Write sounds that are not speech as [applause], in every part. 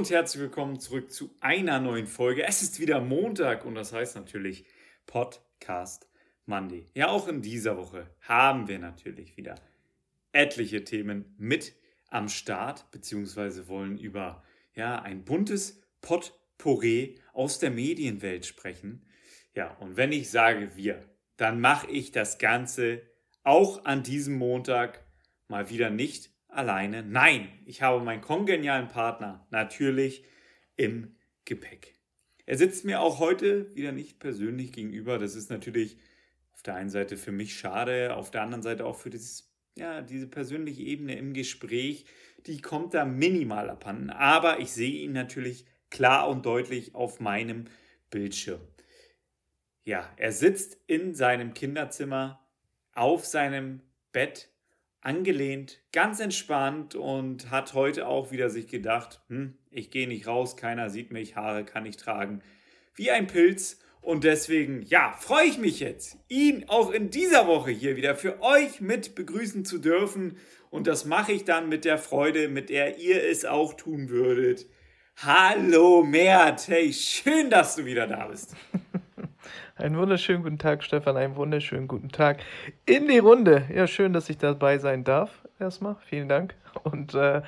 Und herzlich willkommen zurück zu einer neuen Folge. Es ist wieder Montag und das heißt natürlich Podcast Monday. Ja, auch in dieser Woche haben wir natürlich wieder etliche Themen mit am Start, beziehungsweise wollen über ja, ein buntes Potpourri aus der Medienwelt sprechen. Ja, und wenn ich sage wir, dann mache ich das Ganze auch an diesem Montag mal wieder nicht alleine. Nein, ich habe meinen kongenialen Partner natürlich im Gepäck. Er sitzt mir auch heute wieder nicht persönlich gegenüber. Das ist natürlich auf der einen Seite für mich schade, auf der anderen Seite auch für dieses, ja, diese persönliche Ebene im Gespräch. Die kommt da minimal abhanden. Aber ich sehe ihn natürlich klar und deutlich auf meinem Bildschirm. Ja, er sitzt in seinem Kinderzimmer auf seinem Bett angelehnt, ganz entspannt und hat heute auch wieder sich gedacht, hm, ich gehe nicht raus, keiner sieht mich, Haare kann ich tragen, wie ein Pilz. Und deswegen, ja, freue ich mich jetzt, ihn auch in dieser Woche hier wieder für euch mit begrüßen zu dürfen. Und das mache ich dann mit der Freude, mit der ihr es auch tun würdet. Hallo Mert, hey, schön, dass du wieder da bist. [laughs] Einen wunderschönen guten Tag, Stefan. Einen wunderschönen guten Tag in die Runde. Ja, schön, dass ich dabei sein darf. Erstmal, vielen Dank. Und äh,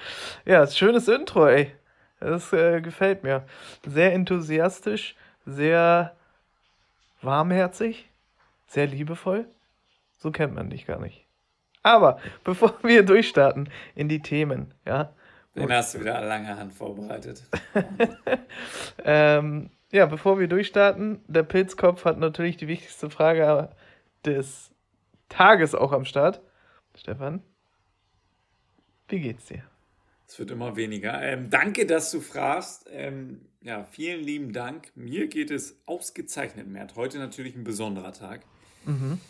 ja, schönes Intro, ey. Das äh, gefällt mir. Sehr enthusiastisch, sehr warmherzig, sehr liebevoll. So kennt man dich gar nicht. Aber bevor wir durchstarten in die Themen, ja. Den hast du wieder lange Hand vorbereitet. [laughs] ähm, ja, bevor wir durchstarten, der Pilzkopf hat natürlich die wichtigste Frage des Tages auch am Start. Stefan, wie geht's dir? Es wird immer weniger. Ähm, danke, dass du fragst. Ähm, ja, vielen lieben Dank. Mir geht es ausgezeichnet, Mert. Heute natürlich ein besonderer Tag. Mhm.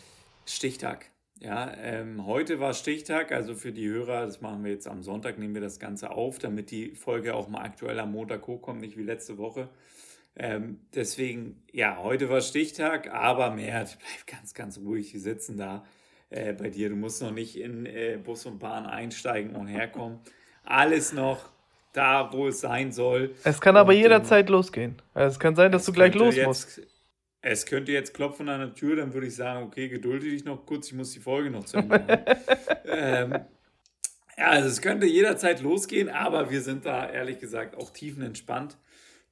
Stichtag. Ja, ähm, heute war Stichtag, also für die Hörer, das machen wir jetzt am Sonntag, nehmen wir das Ganze auf, damit die Folge auch mal aktuell am Montag hochkommt, nicht wie letzte Woche. Ähm, deswegen, ja, heute war Stichtag, aber Mert, [laughs] bleib ganz, ganz ruhig. Wir sitzen da äh, bei dir. Du musst noch nicht in äh, Bus und Bahn einsteigen und herkommen. Alles noch da, wo es sein soll. Es kann aber und, jederzeit ähm, losgehen. Also es kann sein, dass du gleich los jetzt, musst. Es könnte jetzt klopfen an der Tür, dann würde ich sagen, okay, gedulde dich noch kurz, ich muss die Folge noch zu Ende machen. [laughs] ähm, ja, also es könnte jederzeit losgehen, aber wir sind da ehrlich gesagt auch tiefenentspannt.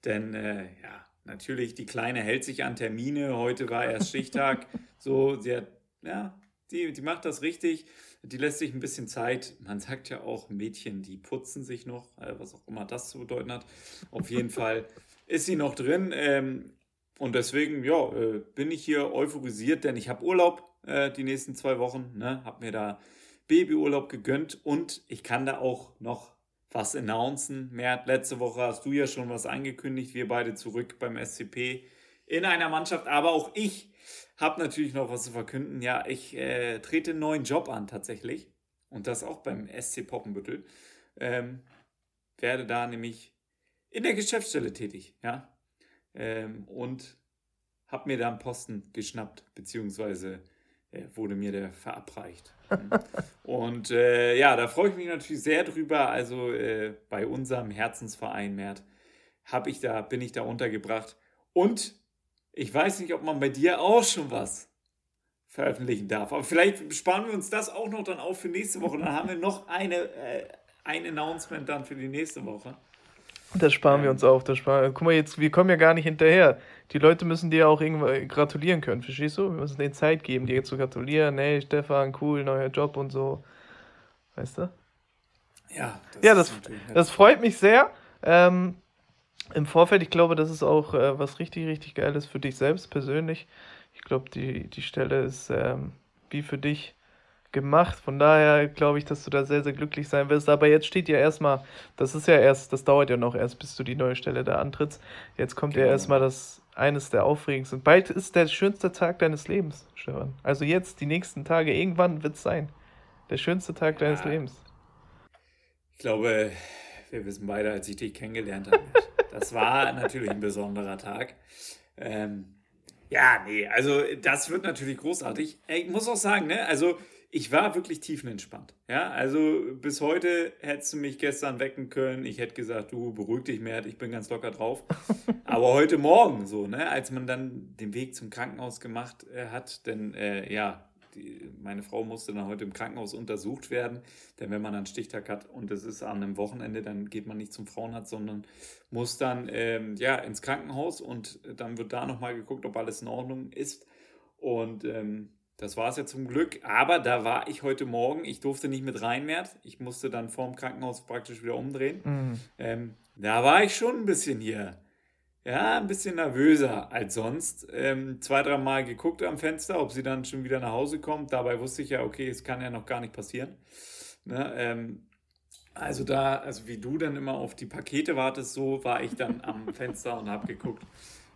Denn äh, ja, natürlich, die Kleine hält sich an Termine. Heute war erst Stichtag. [laughs] so, sie hat, ja, die, die macht das richtig. Die lässt sich ein bisschen Zeit. Man sagt ja auch, Mädchen, die putzen sich noch, äh, was auch immer das zu bedeuten hat. Auf jeden [laughs] Fall ist sie noch drin. Ähm, und deswegen, ja, äh, bin ich hier euphorisiert, denn ich habe Urlaub äh, die nächsten zwei Wochen. Ne? Habe mir da Babyurlaub gegönnt und ich kann da auch noch was announcen. Mert, letzte Woche hast du ja schon was angekündigt. Wir beide zurück beim SCP in einer Mannschaft. Aber auch ich habe natürlich noch was zu verkünden. Ja, ich äh, trete einen neuen Job an tatsächlich. Und das auch beim SC Poppenbüttel. Ähm, werde da nämlich in der Geschäftsstelle tätig. Ja. Ähm, und habe mir da einen Posten geschnappt, beziehungsweise äh, wurde mir der verabreicht. Und äh, ja, da freue ich mich natürlich sehr drüber. Also äh, bei unserem Herzensverein Mert habe ich da, bin ich da untergebracht. Und ich weiß nicht, ob man bei dir auch schon was veröffentlichen darf. Aber vielleicht sparen wir uns das auch noch dann auf für nächste Woche. Dann haben wir noch eine, äh, ein Announcement dann für die nächste Woche. Das sparen wir uns auf. Das sparen, guck mal, jetzt, wir kommen ja gar nicht hinterher die Leute müssen dir auch irgendwann gratulieren können, verstehst du? Wir müssen denen Zeit geben, dir zu gratulieren. Hey, Stefan, cool, neuer Job und so. Weißt du? Ja, das, ja, das, das freut mich sehr. Ähm, Im Vorfeld, ich glaube, das ist auch äh, was richtig, richtig Geiles für dich selbst persönlich. Ich glaube, die, die Stelle ist ähm, wie für dich gemacht. Von daher glaube ich, dass du da sehr, sehr glücklich sein wirst. Aber jetzt steht ja erstmal, das ist ja erst, das dauert ja noch erst, bis du die neue Stelle da antrittst. Jetzt kommt genau. ja erstmal das eines der aufregendsten. Bald ist der schönste Tag deines Lebens, Stefan. Also jetzt, die nächsten Tage, irgendwann wird es sein. Der schönste Tag ja. deines Lebens. Ich glaube, wir wissen beide, als ich dich kennengelernt habe, das war [laughs] natürlich ein besonderer Tag. Ähm, ja, nee, also das wird natürlich großartig. Ich muss auch sagen, ne, also ich war wirklich tiefenentspannt. Ja, also bis heute hättest du mich gestern wecken können. Ich hätte gesagt, du beruhig dich mehr, ich bin ganz locker drauf. [laughs] Aber heute Morgen so, ne, als man dann den Weg zum Krankenhaus gemacht äh, hat, denn äh, ja, die, meine Frau musste dann heute im Krankenhaus untersucht werden, denn wenn man einen Stichtag hat und es ist an einem Wochenende, dann geht man nicht zum Frauenarzt, sondern muss dann ähm, ja ins Krankenhaus und dann wird da nochmal geguckt, ob alles in Ordnung ist. Und ähm, das war es ja zum Glück. Aber da war ich heute Morgen, ich durfte nicht mit rein mehr. Ich musste dann vorm Krankenhaus praktisch wieder umdrehen. Mhm. Ähm, da war ich schon ein bisschen hier ja, ein bisschen nervöser als sonst. Ähm, zwei, drei Mal geguckt am Fenster, ob sie dann schon wieder nach Hause kommt. Dabei wusste ich ja, okay, es kann ja noch gar nicht passieren. Ne, ähm, also da, also wie du dann immer auf die Pakete wartest, so war ich dann am Fenster und habe geguckt,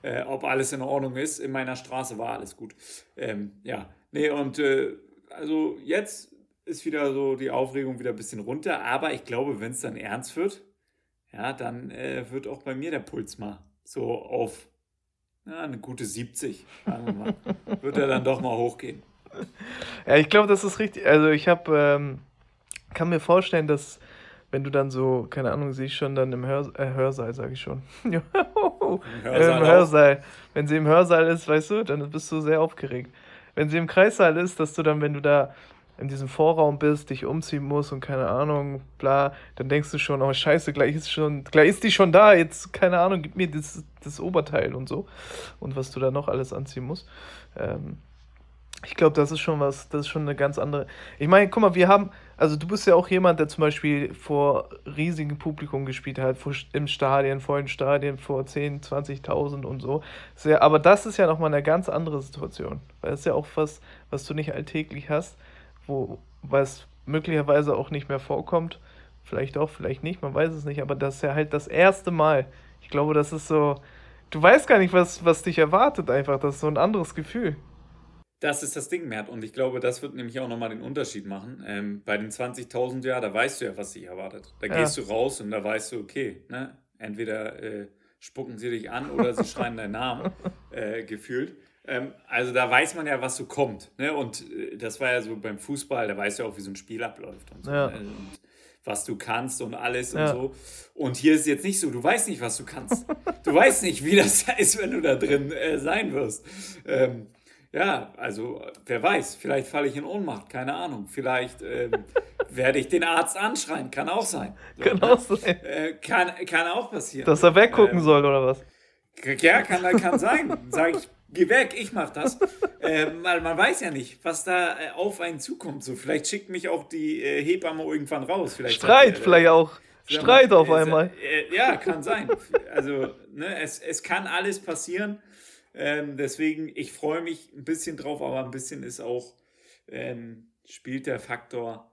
äh, ob alles in Ordnung ist. In meiner Straße war alles gut. Ähm, ja, nee, und äh, also jetzt ist wieder so die Aufregung wieder ein bisschen runter, aber ich glaube, wenn es dann ernst wird, ja, dann äh, wird auch bei mir der Puls mal so auf ja, eine gute 70, sagen wir mal, [laughs] wird er dann doch mal hochgehen. Ja, ich glaube, das ist richtig. Also ich habe, ähm, kann mir vorstellen, dass wenn du dann so, keine Ahnung, siehst schon dann im Hör, äh, Hörsaal, sage ich schon. [laughs] Im Hörsaal, Im Hörsaal. Wenn sie im Hörsaal ist, weißt du, dann bist du sehr aufgeregt. Wenn sie im Kreissaal ist, dass du dann, wenn du da in diesem Vorraum bist, dich umziehen musst und keine Ahnung, bla, dann denkst du schon, oh scheiße, gleich ist schon, gleich ist die schon da, jetzt, keine Ahnung, gib mir das, das Oberteil und so. Und was du da noch alles anziehen musst. Ähm, ich glaube, das ist schon was, das ist schon eine ganz andere. Ich meine, guck mal, wir haben, also du bist ja auch jemand, der zum Beispiel vor riesigem Publikum gespielt hat, vor, im Stadion, vollen Stadien, vor 10, 20.000 und so. Sehr, aber das ist ja nochmal eine ganz andere Situation. Weil es ja auch was, was du nicht alltäglich hast wo was möglicherweise auch nicht mehr vorkommt. Vielleicht auch, vielleicht nicht, man weiß es nicht, aber das ist ja halt das erste Mal. Ich glaube, das ist so. Du weißt gar nicht, was, was dich erwartet, einfach. Das ist so ein anderes Gefühl. Das ist das Ding, Mert. Und ich glaube, das wird nämlich auch nochmal den Unterschied machen. Ähm, bei den 20.000, ja, da weißt du ja, was dich erwartet. Da ja. gehst du raus und da weißt du, okay, ne? entweder äh, spucken sie dich an oder sie [laughs] schreien deinen Namen, äh, gefühlt. Ähm, also da weiß man ja, was so kommt. Ne? Und äh, das war ja so beim Fußball, da weißt du ja auch, wie so ein Spiel abläuft und so. Ja. Ne? Und was du kannst und alles ja. und so. Und hier ist es jetzt nicht so, du weißt nicht, was du kannst. Du weißt nicht, wie das [laughs] ist, wenn du da drin äh, sein wirst. Ähm, ja, also wer weiß, vielleicht falle ich in Ohnmacht, keine Ahnung. Vielleicht ähm, [laughs] werde ich den Arzt anschreien, kann auch sein. So, kann ne? auch sein. Äh, kann, kann auch passieren. Dass er weggucken ähm, soll oder was? Ja, kann, kann sein. Sag ich, geh weg, ich mach das. äh, weil man weiß ja nicht, was da äh, auf einen zukommt. So, vielleicht schickt mich auch die äh, Hebamme irgendwann raus. Vielleicht Streit, sagt, äh, vielleicht auch. Streit mal, auf äh, einmal. Äh, ja, kann sein. Also, ne, es, es kann alles passieren. Ähm, deswegen, ich freue mich ein bisschen drauf, aber ein bisschen ist auch, ähm, spielt der Faktor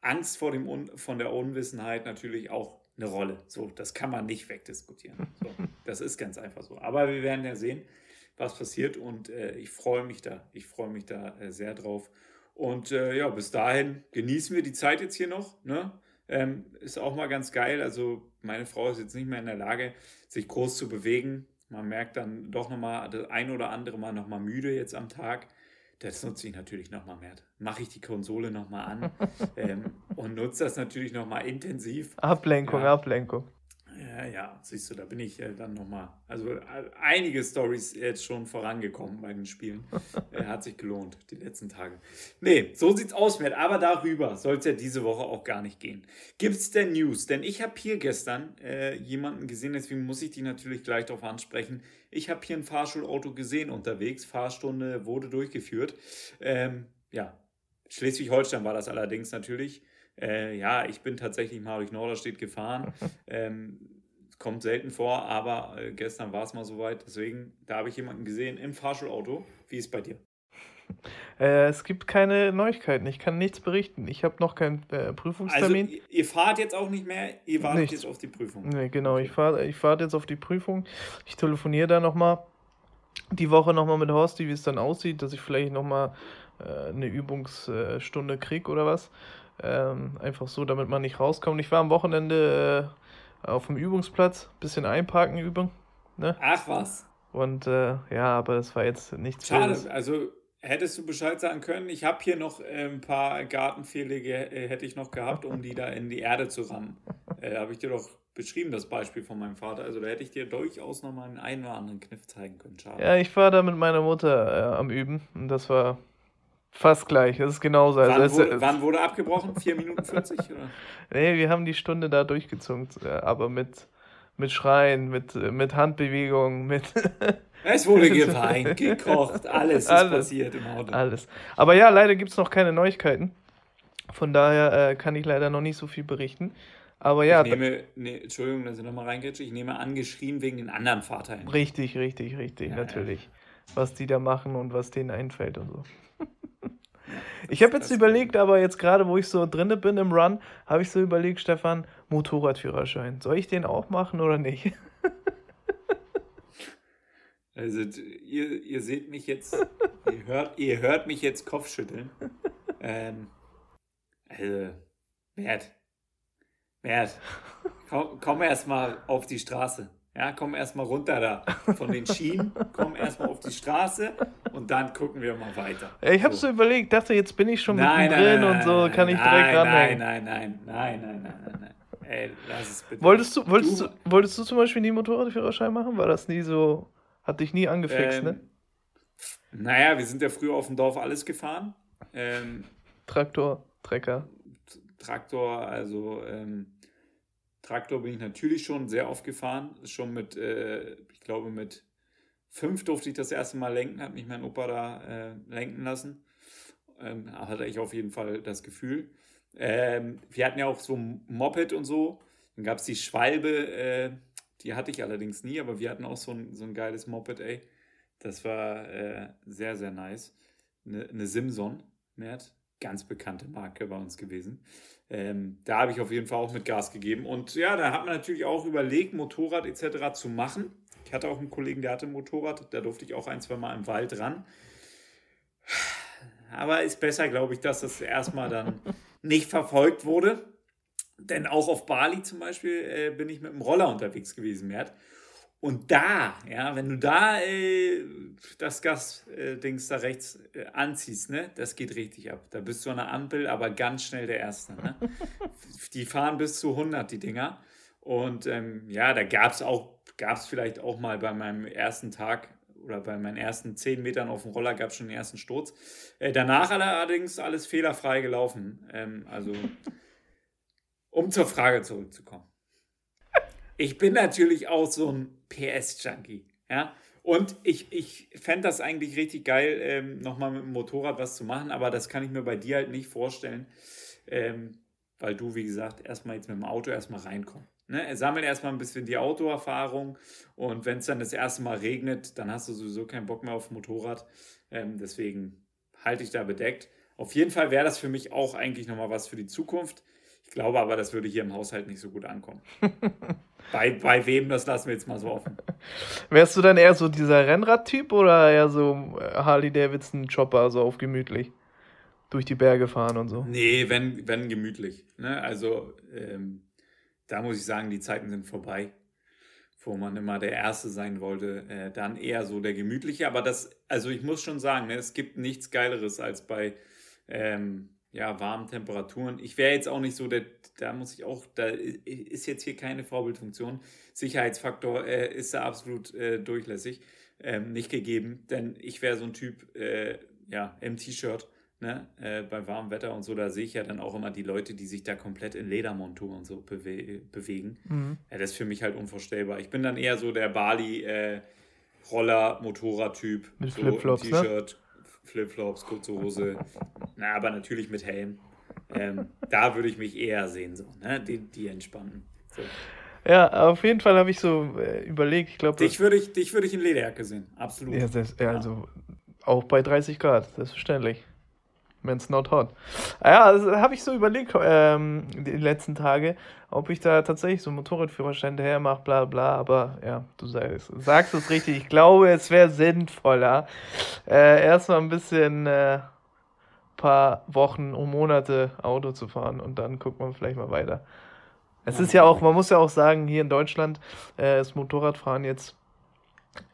Angst vor dem Un von der Unwissenheit natürlich auch eine Rolle. So, das kann man nicht wegdiskutieren. So, [laughs] das ist ganz einfach so. Aber wir werden ja sehen was passiert und äh, ich freue mich da. Ich freue mich da äh, sehr drauf. Und äh, ja, bis dahin genießen wir die Zeit jetzt hier noch. Ne? Ähm, ist auch mal ganz geil. Also meine Frau ist jetzt nicht mehr in der Lage, sich groß zu bewegen. Man merkt dann doch nochmal das ein oder andere Mal nochmal müde jetzt am Tag. Das nutze ich natürlich nochmal mehr. Mache ich die Konsole nochmal an [laughs] ähm, und nutze das natürlich nochmal intensiv. Ablenkung, ja. Ablenkung. Ja, ja, siehst du, da bin ich äh, dann nochmal. Also äh, einige Stories jetzt schon vorangekommen bei den Spielen. [laughs] äh, hat sich gelohnt, die letzten Tage. Nee, so sieht's aus, Matt. Aber darüber soll es ja diese Woche auch gar nicht gehen. Gibt's denn News? Denn ich habe hier gestern äh, jemanden gesehen, deswegen muss ich die natürlich gleich darauf ansprechen. Ich habe hier ein Fahrschulauto gesehen unterwegs. Fahrstunde wurde durchgeführt. Ähm, ja, Schleswig-Holstein war das allerdings natürlich. Äh, ja, ich bin tatsächlich mal durch Norderstedt gefahren. [laughs] ähm, kommt selten vor, aber äh, gestern war es mal soweit. Deswegen, da habe ich jemanden gesehen im Fahrschulauto. Wie ist es bei dir? Äh, es gibt keine Neuigkeiten. Ich kann nichts berichten. Ich habe noch keinen äh, Prüfungstermin. Also, ihr fahrt jetzt auch nicht mehr, ihr wartet Nichts. jetzt auf die Prüfung. Nee, genau. Ich fahre ich fahr jetzt auf die Prüfung. Ich telefoniere da nochmal die Woche nochmal mit Horsti, wie es dann aussieht, dass ich vielleicht nochmal äh, eine Übungsstunde kriege oder was. Ähm, einfach so, damit man nicht rauskommt. Ich war am Wochenende äh, auf dem Übungsplatz, bisschen einparken üben. Ne? Ach was. Und äh, ja, aber das war jetzt nichts Schade, Wildes. also hättest du Bescheid sagen können. Ich habe hier noch äh, ein paar Gartenpfähle, äh, hätte ich noch gehabt, um die da in die Erde zu rammen. [laughs] Äh, habe ich dir doch beschrieben, das Beispiel von meinem Vater. Also da hätte ich dir durchaus noch mal einen, einen oder anderen Kniff zeigen können. Schade. Ja, ich war da mit meiner Mutter äh, am Üben und das war fast gleich. Das ist genauso. Also wann, wurde, wann wurde abgebrochen? 4 Minuten 40? Oder? [laughs] nee, wir haben die Stunde da durchgezogen, äh, aber mit, mit Schreien, mit, mit Handbewegungen, mit. [laughs] es wurde [laughs] geweint, gekocht, alles ist alles, passiert im Auto. Alles. Aber ja, leider gibt es noch keine Neuigkeiten. Von daher äh, kann ich leider noch nicht so viel berichten. Aber ja. Ich nehme, ne, Entschuldigung, dass ich nochmal reingrätsche, ich nehme angeschrien wegen den anderen Vater. Richtig, richtig, richtig, ja, natürlich. Ja. Was die da machen und was denen einfällt und so. Ich habe jetzt überlegt, aber jetzt gerade, wo ich so drinne bin im Run, habe ich so überlegt, Stefan, Motorradführerschein. Soll ich den auch machen oder nicht? [laughs] also, ihr, ihr seht mich jetzt, ihr hört, ihr hört mich jetzt Kopfschütteln. Ähm, also, Bert, Bert, komm, komm erstmal auf die Straße. Ja, komm erstmal runter da von den Schienen, komm erstmal auf die Straße und dann gucken wir mal weiter. Ich habe so. so überlegt, dachte, jetzt bin ich schon nein, mittendrin nein, und so, kann ich direkt nein, ranhängen. Nein, nein, nein, nein, nein, nein, nein. Ey, lass es bitte. Wolltest du, wolltest du, wolltest du zum Beispiel nie Motorradführerschein machen? War das nie so, hat dich nie angefixt, ne? ähm? Naja, wir sind ja früher auf dem Dorf alles gefahren. Ähm, Traktor, Trecker. Traktor, also ähm, Traktor bin ich natürlich schon sehr oft gefahren. Schon mit, äh, ich glaube, mit fünf durfte ich das erste Mal lenken, hat mich mein Opa da äh, lenken lassen. Ähm, hatte ich auf jeden Fall das Gefühl. Ähm, wir hatten ja auch so ein Moped und so. Dann gab es die Schwalbe, äh, die hatte ich allerdings nie, aber wir hatten auch so ein, so ein geiles Moped, ey. Das war äh, sehr, sehr nice. Eine, eine Simson, Mert, ganz bekannte Marke bei uns gewesen. Ähm, da habe ich auf jeden Fall auch mit Gas gegeben. Und ja, da hat man natürlich auch überlegt, Motorrad etc. zu machen. Ich hatte auch einen Kollegen, der hatte ein Motorrad, da durfte ich auch ein, zwei Mal im Wald ran. Aber ist besser, glaube ich, dass das erstmal dann [laughs] nicht verfolgt wurde. Denn auch auf Bali zum Beispiel äh, bin ich mit dem Roller unterwegs gewesen, Mert. Und da, ja, wenn du da äh, das Gas-Dings äh, da rechts äh, anziehst, ne, das geht richtig ab. Da bist du an der Ampel, aber ganz schnell der Erste. Ne? [laughs] die fahren bis zu 100, die Dinger. Und ähm, ja, da gab es auch, gab es vielleicht auch mal bei meinem ersten Tag oder bei meinen ersten 10 Metern auf dem Roller gab es schon den ersten Sturz. Äh, danach allerdings alles fehlerfrei gelaufen. Ähm, also, um zur Frage zurückzukommen. Ich bin natürlich auch so ein PS-Junkie. Ja? Und ich, ich fände das eigentlich richtig geil, ähm, nochmal mit dem Motorrad was zu machen, aber das kann ich mir bei dir halt nicht vorstellen, ähm, weil du, wie gesagt, erstmal jetzt mit dem Auto erstmal reinkommst. Ne? Sammel erstmal ein bisschen die Autoerfahrung und wenn es dann das erste Mal regnet, dann hast du sowieso keinen Bock mehr auf Motorrad. Ähm, deswegen halte ich da bedeckt. Auf jeden Fall wäre das für mich auch eigentlich nochmal was für die Zukunft. Ich glaube aber, das würde hier im Haushalt nicht so gut ankommen. [laughs] Bei, bei wem, das lassen wir jetzt mal so offen. [laughs] Wärst du dann eher so dieser Rennradtyp oder eher so äh, Harley Davidson Chopper, so auf gemütlich? Durch die Berge fahren und so? Nee, wenn, wenn gemütlich. Ne? Also, ähm, da muss ich sagen, die Zeiten sind vorbei, wo man immer der Erste sein wollte. Äh, dann eher so der gemütliche. Aber das, also ich muss schon sagen, ne, es gibt nichts Geileres als bei ähm, ja, warmen Temperaturen. Ich wäre jetzt auch nicht so, der, da muss ich auch, da ist jetzt hier keine Vorbildfunktion. Sicherheitsfaktor äh, ist da absolut äh, durchlässig, ähm, nicht gegeben, denn ich wäre so ein Typ, äh, ja, im T-Shirt, ne, äh, bei warmem Wetter und so, da sehe ich ja dann auch immer die Leute, die sich da komplett in Ledermontur und so bewe bewegen. Mhm. Ja, das ist für mich halt unvorstellbar. Ich bin dann eher so der Bali, äh, Roller, Motorrad-Typ. Mit so Flipflops, ne? T-Shirt. Flipflops, kurze Hose. Na, aber natürlich mit Helm. Ähm, da würde ich mich eher sehen, so, ne? Die, die entspannten. So. Ja, auf jeden Fall habe ich so äh, überlegt, ich glaube. Dich würde ich, dich würd ich in Lederjacke sehen, absolut. Ja, das, ja, also auch bei 30 Grad, selbstverständlich. Wenn's not hot. Ah ja, also habe ich so überlegt ähm, die letzten Tage, ob ich da tatsächlich so einen Motorradführerschein daher mache, bla bla, aber ja, du sagst, sagst es richtig. Ich glaube, es wäre sinnvoller, äh, erstmal ein bisschen äh, paar Wochen und Monate Auto zu fahren und dann guckt man vielleicht mal weiter. Es ist ja auch, man muss ja auch sagen, hier in Deutschland äh, ist Motorradfahren jetzt,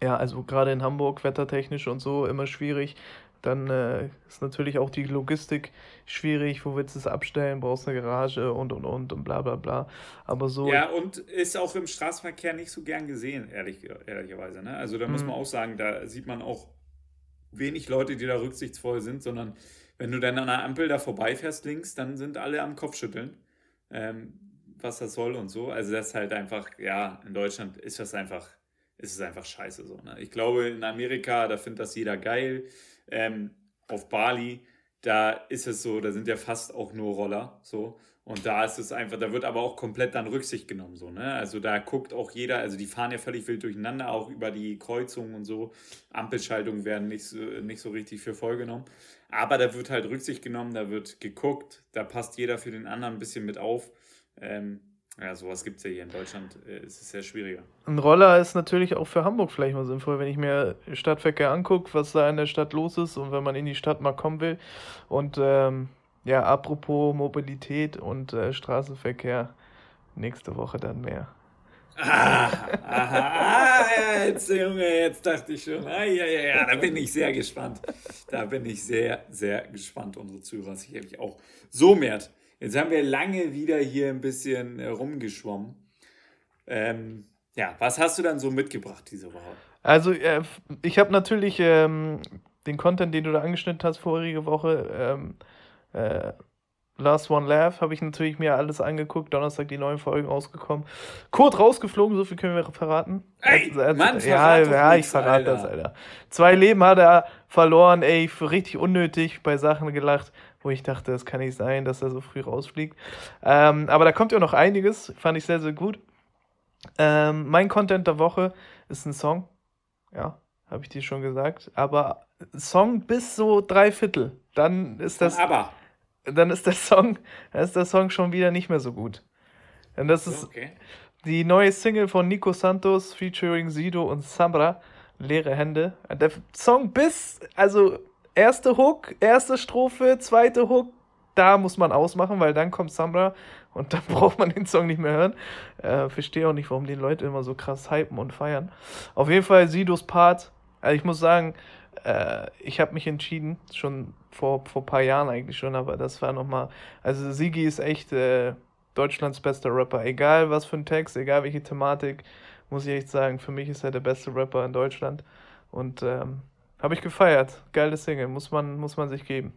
ja, also gerade in Hamburg wettertechnisch und so immer schwierig dann äh, ist natürlich auch die Logistik schwierig. Wo willst du es abstellen? Brauchst eine Garage und und und und bla bla bla. Aber so. Ja, und ist auch im Straßenverkehr nicht so gern gesehen, ehrlich, ehrlicherweise. Ne? Also da muss mhm. man auch sagen, da sieht man auch wenig Leute, die da rücksichtsvoll sind, sondern wenn du dann an der Ampel da vorbeifährst links, dann sind alle am Kopfschütteln, ähm, was das soll und so. Also das ist halt einfach, ja, in Deutschland ist das einfach, ist es einfach scheiße so. Ne? Ich glaube, in Amerika, da findet das jeder geil ähm, auf Bali, da ist es so, da sind ja fast auch nur Roller, so. Und da ist es einfach, da wird aber auch komplett dann Rücksicht genommen, so, ne? Also da guckt auch jeder, also die fahren ja völlig wild durcheinander, auch über die Kreuzungen und so. Ampelschaltungen werden nicht so, nicht so richtig für voll genommen. Aber da wird halt Rücksicht genommen, da wird geguckt, da passt jeder für den anderen ein bisschen mit auf. Ähm, ja, sowas gibt es ja hier in Deutschland. Äh, es ist sehr schwieriger. Ein Roller ist natürlich auch für Hamburg vielleicht mal sinnvoll, wenn ich mir Stadtverkehr angucke, was da in der Stadt los ist und wenn man in die Stadt mal kommen will. Und ähm, ja, apropos Mobilität und äh, Straßenverkehr, nächste Woche dann mehr. Ah, aha, ah, jetzt, Junge, jetzt dachte ich schon, ah, ja, ja, ja, da bin ich sehr gespannt. Da bin ich sehr, sehr gespannt, unsere Zuhörer sicherlich auch. So, Mert, Jetzt haben wir lange wieder hier ein bisschen äh, rumgeschwommen. Ähm, ja, was hast du dann so mitgebracht diese Woche? Also, äh, ich habe natürlich ähm, den Content, den du da angeschnitten hast vorige Woche, ähm, äh, Last One Laugh habe ich natürlich mir alles angeguckt. Donnerstag die neuen Folgen rausgekommen. Kurt rausgeflogen, so viel können wir verraten. Ey, also, Mann, ja, ja, ich verrate das, Alter. Zwei Leben hat er verloren, ey, für richtig unnötig bei Sachen gelacht, wo ich dachte, das kann nicht sein, dass er so früh rausfliegt. Ähm, aber da kommt ja noch einiges, fand ich sehr, sehr gut. Ähm, mein Content der Woche ist ein Song. Ja, habe ich dir schon gesagt. Aber Song bis so drei Viertel. Dann ist das. Aber dann ist der Song, dann ist der Song schon wieder nicht mehr so gut. Und das ist okay. die neue Single von Nico Santos featuring Sido und Sambra, Leere Hände. Der Song bis, also erste Hook, erste Strophe, zweite Hook, da muss man ausmachen, weil dann kommt Sambra und dann [laughs] braucht man den Song nicht mehr hören. Äh, verstehe auch nicht, warum die Leute immer so krass hypen und feiern. Auf jeden Fall Sidos Part. Also ich muss sagen, äh, ich habe mich entschieden, schon vor, vor ein paar Jahren eigentlich schon, aber das war nochmal, also Sigi ist echt äh, Deutschlands bester Rapper, egal was für ein Text, egal welche Thematik, muss ich echt sagen, für mich ist er der beste Rapper in Deutschland. Und ähm, habe ich gefeiert, geile Single, muss man, muss man sich geben.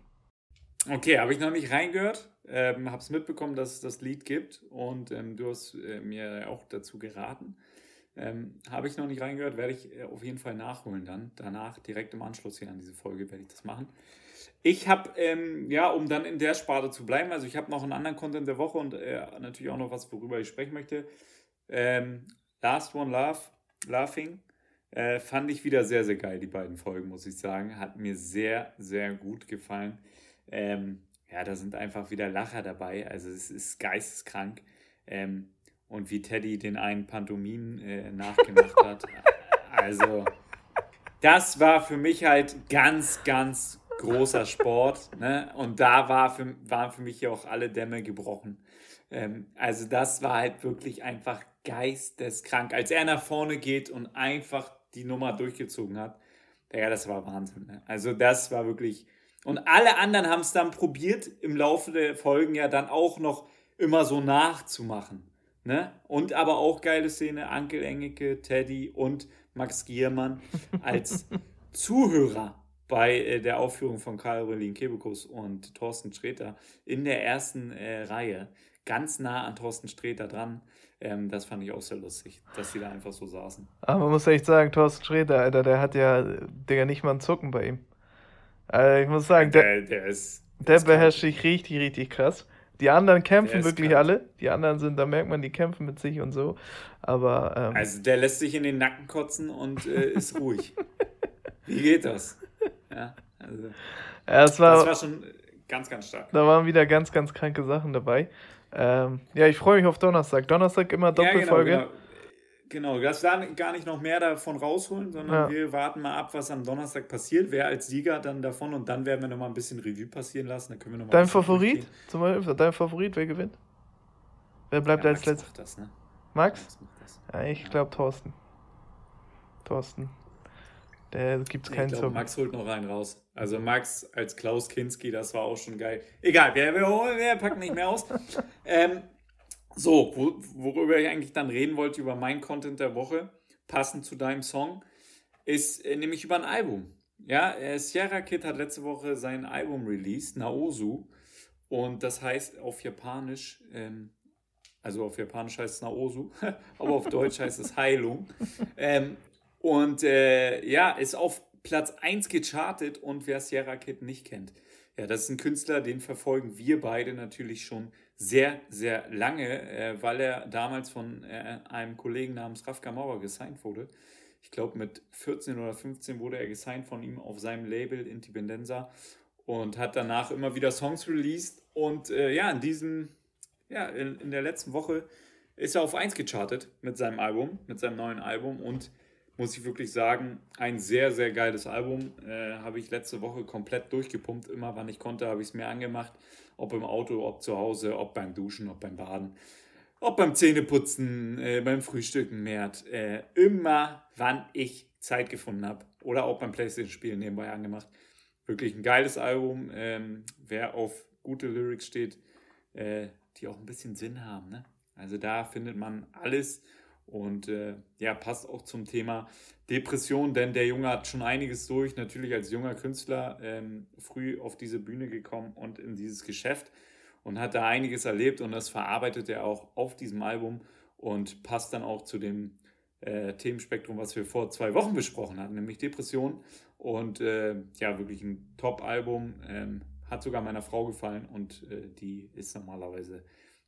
Okay, habe ich noch nicht reingehört, ähm, habe es mitbekommen, dass es das Lied gibt. Und ähm, du hast äh, mir auch dazu geraten. Ähm, Habe ich noch nicht reingehört, werde ich äh, auf jeden Fall nachholen dann. Danach, direkt im Anschluss hier an diese Folge, werde ich das machen. Ich habe, ähm, ja, um dann in der Sparte zu bleiben, also ich habe noch einen anderen Content der Woche und äh, natürlich auch noch was, worüber ich sprechen möchte. Ähm, Last One Love, Laughing, äh, fand ich wieder sehr, sehr geil, die beiden Folgen, muss ich sagen. Hat mir sehr, sehr gut gefallen. Ähm, ja, da sind einfach wieder Lacher dabei, also es ist geisteskrank. Ähm, und wie Teddy den einen Pantomin äh, nachgemacht hat. [laughs] Also, das war für mich halt ganz, ganz großer Sport. Ne? Und da war für, waren für mich ja auch alle Dämme gebrochen. Ähm, also, das war halt wirklich einfach geisteskrank. Als er nach vorne geht und einfach die Nummer durchgezogen hat, ja, das war Wahnsinn. Ne? Also, das war wirklich. Und alle anderen haben es dann probiert, im Laufe der Folgen ja dann auch noch immer so nachzumachen. Ne? Und aber auch geile Szene, Ankel Engeke, Teddy und Max Giermann [laughs] als Zuhörer bei äh, der Aufführung von Karl Relin Kebekus und Thorsten Sträter in der ersten äh, Reihe, ganz nah an Thorsten Sträter dran. Ähm, das fand ich auch sehr lustig, dass sie da einfach so saßen. Aber man muss echt sagen, Thorsten Sträter, Alter, der hat ja, der nicht mal einen Zucken bei ihm. Also ich muss sagen, der, der, der ist. Der, der beherrscht sich richtig, richtig krass. Die anderen kämpfen wirklich krank. alle. Die anderen sind, da merkt man, die kämpfen mit sich und so. Aber. Ähm, also der lässt sich in den Nacken kotzen und äh, ist ruhig. [laughs] Wie geht das? Ja, also. Ja, das, war, das war schon ganz, ganz stark. Da waren wieder ganz, ganz kranke Sachen dabei. Ähm, ja, ich freue mich auf Donnerstag. Donnerstag immer Doppelfolge. Ja, genau, genau. Genau, das dann gar nicht noch mehr davon rausholen, sondern ja. wir warten mal ab, was am Donnerstag passiert. Wer als Sieger dann davon und dann werden wir nochmal ein bisschen Revue passieren lassen. Dann können wir noch dein Favorit? Zum Beispiel, dein Favorit, wer gewinnt? Wer bleibt ja, als letzter? Das, ne? Max? Max ja, ich glaube Thorsten. Thorsten. Da gibt es keinen ich glaub, Max holt noch einen raus. Also Max als Klaus Kinski, das war auch schon geil. Egal, wir, wir, wir packen nicht mehr aus. [laughs] ähm, so, wo, worüber ich eigentlich dann reden wollte, über mein Content der Woche, passend zu deinem Song, ist äh, nämlich über ein Album. Ja, äh, Sierra Kid hat letzte Woche sein Album released, Naosu. Und das heißt auf Japanisch, ähm, also auf Japanisch heißt es Naosu, [laughs] aber auf Deutsch heißt es Heilung. Ähm, und äh, ja, ist auf Platz 1 gechartet und wer Sierra Kid nicht kennt. Ja, das ist ein Künstler, den verfolgen wir beide natürlich schon sehr, sehr lange, äh, weil er damals von äh, einem Kollegen namens Rafka Mauer gesigned wurde. Ich glaube, mit 14 oder 15 wurde er gesigned von ihm auf seinem Label Independenza und hat danach immer wieder Songs released. Und äh, ja, in diesem, ja, in, in der letzten Woche ist er auf 1 gechartet mit seinem Album, mit seinem neuen Album und muss ich wirklich sagen, ein sehr, sehr geiles Album. Äh, habe ich letzte Woche komplett durchgepumpt. Immer wann ich konnte, habe ich es mir angemacht. Ob im Auto, ob zu Hause, ob beim Duschen, ob beim Baden, ob beim Zähneputzen, äh, beim Frühstücken, Mert. Äh, immer wann ich Zeit gefunden habe. Oder auch beim Playstation-Spielen nebenbei angemacht. Wirklich ein geiles Album. Ähm, wer auf gute Lyrics steht, äh, die auch ein bisschen Sinn haben. Ne? Also da findet man alles und äh, ja, passt auch zum Thema Depression, denn der Junge hat schon einiges durch, natürlich als junger Künstler ähm, früh auf diese Bühne gekommen und in dieses Geschäft und hat da einiges erlebt und das verarbeitet er auch auf diesem Album und passt dann auch zu dem äh, Themenspektrum, was wir vor zwei Wochen besprochen hatten, nämlich Depression. Und äh, ja, wirklich ein Top-Album. Ähm, hat sogar meiner Frau gefallen und äh, die ist normalerweise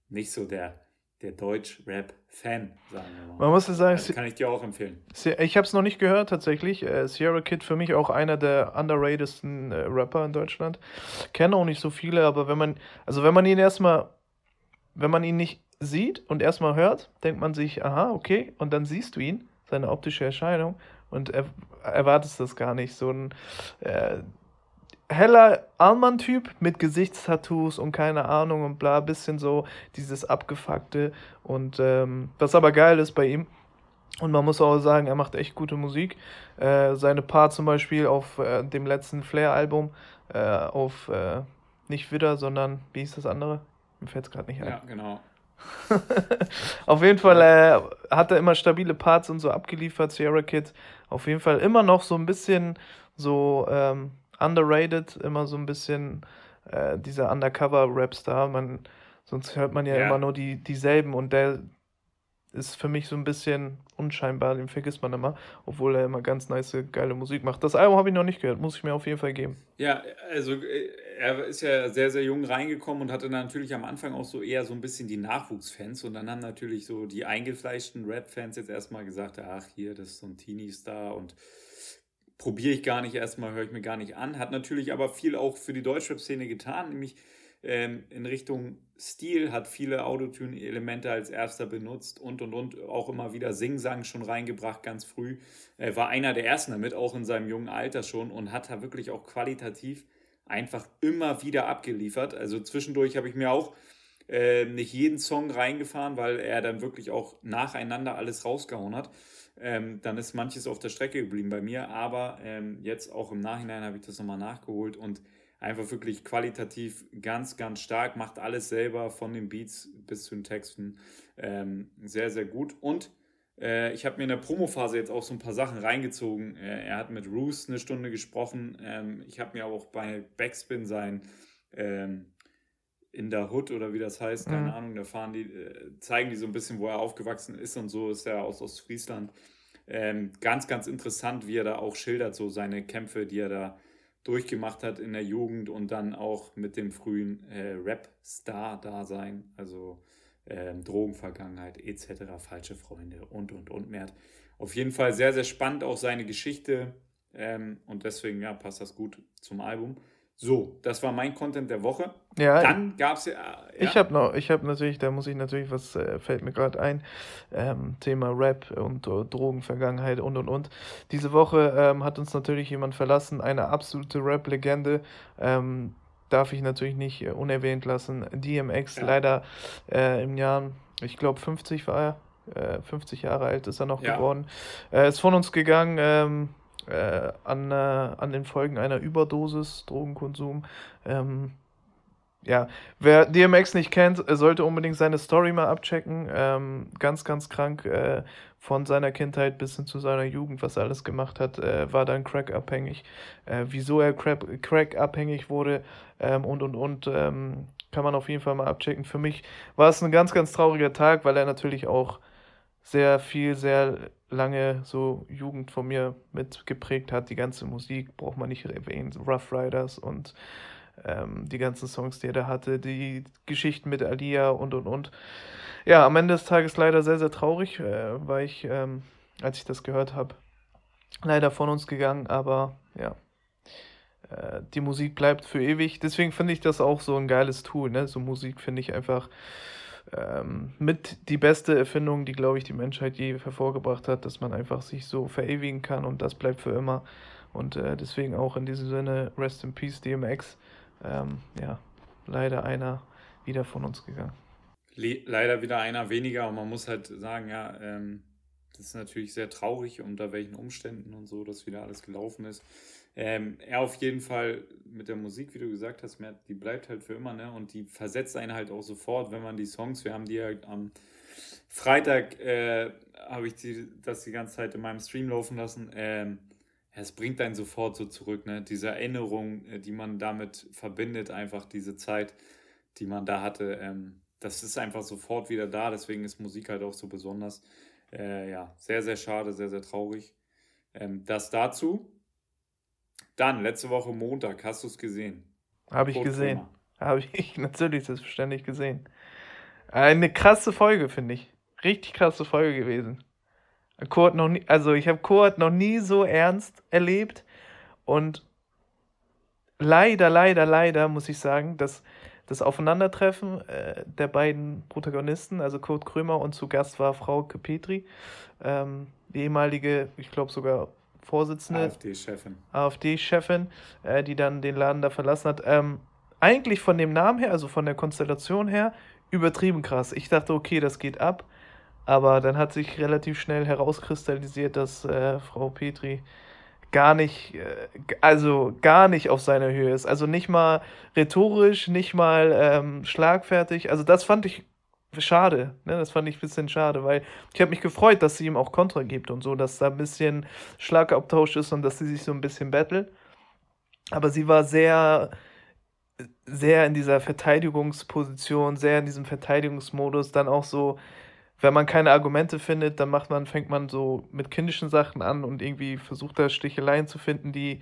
nicht so der der Deutsch-Rap-Fan, sagen wir mal. Man muss sagen, das kann ich dir auch empfehlen. Ich habe es noch nicht gehört tatsächlich. Äh, Sierra Kid für mich auch einer der underratedsten äh, Rapper in Deutschland. Kenne auch nicht so viele, aber wenn man, also wenn man ihn erstmal, wenn man ihn nicht sieht und erstmal hört, denkt man sich, aha, okay, und dann siehst du ihn, seine optische Erscheinung, und er, erwartest das gar nicht. So ein äh, heller Allmann-Typ mit Gesichtstattoos und keine Ahnung und bla, bisschen so dieses Abgefuckte. Und ähm, was aber geil ist bei ihm, und man muss auch sagen, er macht echt gute Musik. Äh, seine Part zum Beispiel auf äh, dem letzten Flair-Album, äh, auf äh, nicht Widder, sondern wie hieß das andere? Mir fällt es gerade nicht ein. Ja, genau. [laughs] auf jeden Fall äh, hat er immer stabile Parts und so abgeliefert, Sierra Kid. Auf jeden Fall immer noch so ein bisschen so ähm, underrated, immer so ein bisschen äh, dieser Undercover-Rapstar. Man, sonst hört man ja, ja, immer nur die, dieselben und der ist für mich so ein bisschen unscheinbar, den vergisst man immer, obwohl er immer ganz nice, geile Musik macht. Das Album habe ich noch nicht gehört, muss ich mir auf jeden Fall geben. Ja, also äh, er ist ja sehr, sehr jung reingekommen und hatte natürlich am Anfang auch so eher so ein bisschen die Nachwuchsfans und dann haben natürlich so die eingefleischten Rap-Fans jetzt erstmal gesagt, ach hier, das ist so ein Teenie-Star und probiere ich gar nicht erstmal, höre ich mir gar nicht an. Hat natürlich aber viel auch für die Deutschrap-Szene getan, nämlich ähm, in Richtung Stil, hat viele Autotune-Elemente als erster benutzt und und und auch immer wieder Singsang schon reingebracht, ganz früh. Er war einer der ersten damit, auch in seinem jungen Alter schon und hat da wirklich auch qualitativ einfach immer wieder abgeliefert. Also zwischendurch habe ich mir auch äh, nicht jeden Song reingefahren, weil er dann wirklich auch nacheinander alles rausgehauen hat ähm, dann ist manches auf der Strecke geblieben bei mir. Aber ähm, jetzt auch im Nachhinein habe ich das nochmal nachgeholt und einfach wirklich qualitativ ganz, ganz stark, macht alles selber von den Beats bis zu den Texten ähm, sehr, sehr gut. Und äh, ich habe mir in der Promophase jetzt auch so ein paar Sachen reingezogen. Äh, er hat mit Roos eine Stunde gesprochen. Ähm, ich habe mir auch bei Backspin sein ähm, in der Hood oder wie das heißt, keine mhm. Ahnung, da fahren die, äh, zeigen die so ein bisschen, wo er aufgewachsen ist und so, ist er aus Ostfriesland. Ähm, ganz, ganz interessant, wie er da auch schildert, so seine Kämpfe, die er da durchgemacht hat in der Jugend und dann auch mit dem frühen äh, Rap-Star-Dasein, also äh, Drogenvergangenheit etc., falsche Freunde und, und, und mehr. Auf jeden Fall sehr, sehr spannend auch seine Geschichte ähm, und deswegen ja, passt das gut zum Album. So, das war mein Content der Woche. Ja, Dann gab es ja, ja. Ich habe noch, ich habe natürlich, da muss ich natürlich, was äh, fällt mir gerade ein, ähm, Thema Rap und uh, Drogenvergangenheit und und und. Diese Woche ähm, hat uns natürlich jemand verlassen, eine absolute Rap-Legende. Ähm, darf ich natürlich nicht äh, unerwähnt lassen. DMX, ja. leider äh, im Jahr, ich glaube 50 war er, 50 äh, Jahre alt ist er noch geworden. Äh, ist von uns gegangen. Äh, an, äh, an den Folgen einer Überdosis, Drogenkonsum. Ähm, ja, wer DMX nicht kennt, sollte unbedingt seine Story mal abchecken. Ähm, ganz, ganz krank äh, von seiner Kindheit bis hin zu seiner Jugend, was er alles gemacht hat, äh, war dann crack-abhängig. Äh, wieso er crack-abhängig wurde ähm, und, und, und, ähm, kann man auf jeden Fall mal abchecken. Für mich war es ein ganz, ganz trauriger Tag, weil er natürlich auch sehr viel, sehr lange so Jugend von mir mitgeprägt hat. Die ganze Musik braucht man nicht erwähnen. Rough Riders und ähm, die ganzen Songs, die er da hatte, die Geschichten mit Alia und und und. Ja, am Ende des Tages leider sehr, sehr traurig, äh, weil ich, ähm, als ich das gehört habe, leider von uns gegangen, aber ja, äh, die Musik bleibt für ewig. Deswegen finde ich das auch so ein geiles Tool. Ne? So Musik finde ich einfach ähm, mit die beste Erfindung, die, glaube ich, die Menschheit je hervorgebracht hat, dass man einfach sich so verewigen kann und das bleibt für immer. Und äh, deswegen auch in diesem Sinne, Rest in Peace, DMX ähm, ja, leider einer wieder von uns gegangen. Le leider wieder einer weniger und man muss halt sagen, ja, ähm, das ist natürlich sehr traurig, unter welchen Umständen und so, dass wieder alles gelaufen ist. Ähm, er auf jeden Fall mit der Musik, wie du gesagt hast, die bleibt halt für immer, ne? Und die versetzt einen halt auch sofort, wenn man die Songs, wir haben die ja am Freitag, äh, habe ich die, das die ganze Zeit in meinem Stream laufen lassen. Ähm, es bringt einen sofort so zurück, ne? Diese Erinnerung, äh, die man damit verbindet, einfach diese Zeit, die man da hatte, ähm, das ist einfach sofort wieder da. Deswegen ist Musik halt auch so besonders. Äh, ja, sehr, sehr schade, sehr, sehr traurig. Ähm, das dazu. Dann, letzte Woche Montag, hast du es gesehen? Habe ich gesehen. Habe [laughs] ich natürlich selbstverständlich gesehen. Eine krasse Folge, finde ich. Richtig krasse Folge gewesen. Kurt noch nie, also ich habe Kurt noch nie so ernst erlebt und leider, leider, leider muss ich sagen, dass das Aufeinandertreffen äh, der beiden Protagonisten, also Kurt Krömer und zu Gast war Frau Petri, ähm, die ehemalige, ich glaube sogar Vorsitzende. AfD-Chefin. AfD-Chefin, äh, die dann den Laden da verlassen hat. Ähm, eigentlich von dem Namen her, also von der Konstellation her, übertrieben krass. Ich dachte, okay, das geht ab. Aber dann hat sich relativ schnell herauskristallisiert, dass äh, Frau Petri gar nicht, äh, also gar nicht auf seiner Höhe ist. Also nicht mal rhetorisch, nicht mal ähm, schlagfertig. Also das fand ich schade. Ne? Das fand ich ein bisschen schade, weil ich habe mich gefreut, dass sie ihm auch Kontra gibt und so, dass da ein bisschen Schlagabtausch ist und dass sie sich so ein bisschen battle. Aber sie war sehr, sehr in dieser Verteidigungsposition, sehr in diesem Verteidigungsmodus, dann auch so wenn man keine Argumente findet, dann macht man, fängt man so mit kindischen Sachen an und irgendwie versucht da Sticheleien zu finden, die